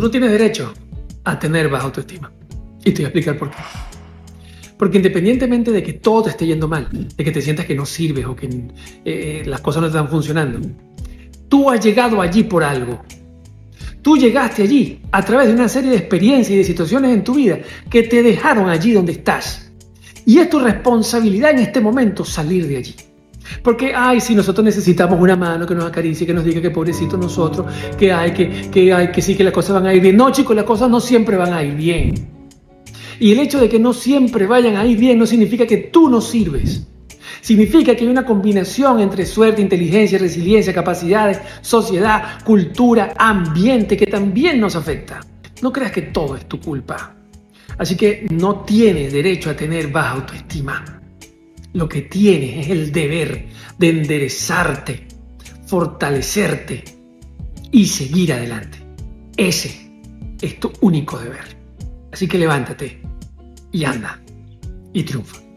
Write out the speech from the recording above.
tú no tienes derecho a tener baja autoestima. Y te voy a explicar por qué. Porque independientemente de que todo te esté yendo mal, de que te sientas que no sirves o que eh, eh, las cosas no están funcionando, tú has llegado allí por algo. Tú llegaste allí a través de una serie de experiencias y de situaciones en tu vida que te dejaron allí donde estás. Y es tu responsabilidad en este momento salir de allí. Porque, ay, si nosotros necesitamos una mano que nos acaricie, que nos diga que pobrecito nosotros, que hay, que, que que sí, que las cosas van a ir bien. No, chicos, las cosas no siempre van a ir bien. Y el hecho de que no siempre vayan a ir bien no significa que tú no sirves. Significa que hay una combinación entre suerte, inteligencia, resiliencia, capacidades, sociedad, cultura, ambiente que también nos afecta. No creas que todo es tu culpa. Así que no tienes derecho a tener baja autoestima. Lo que tienes es el deber de enderezarte, fortalecerte y seguir adelante. Ese es tu único deber. Así que levántate y anda y triunfa.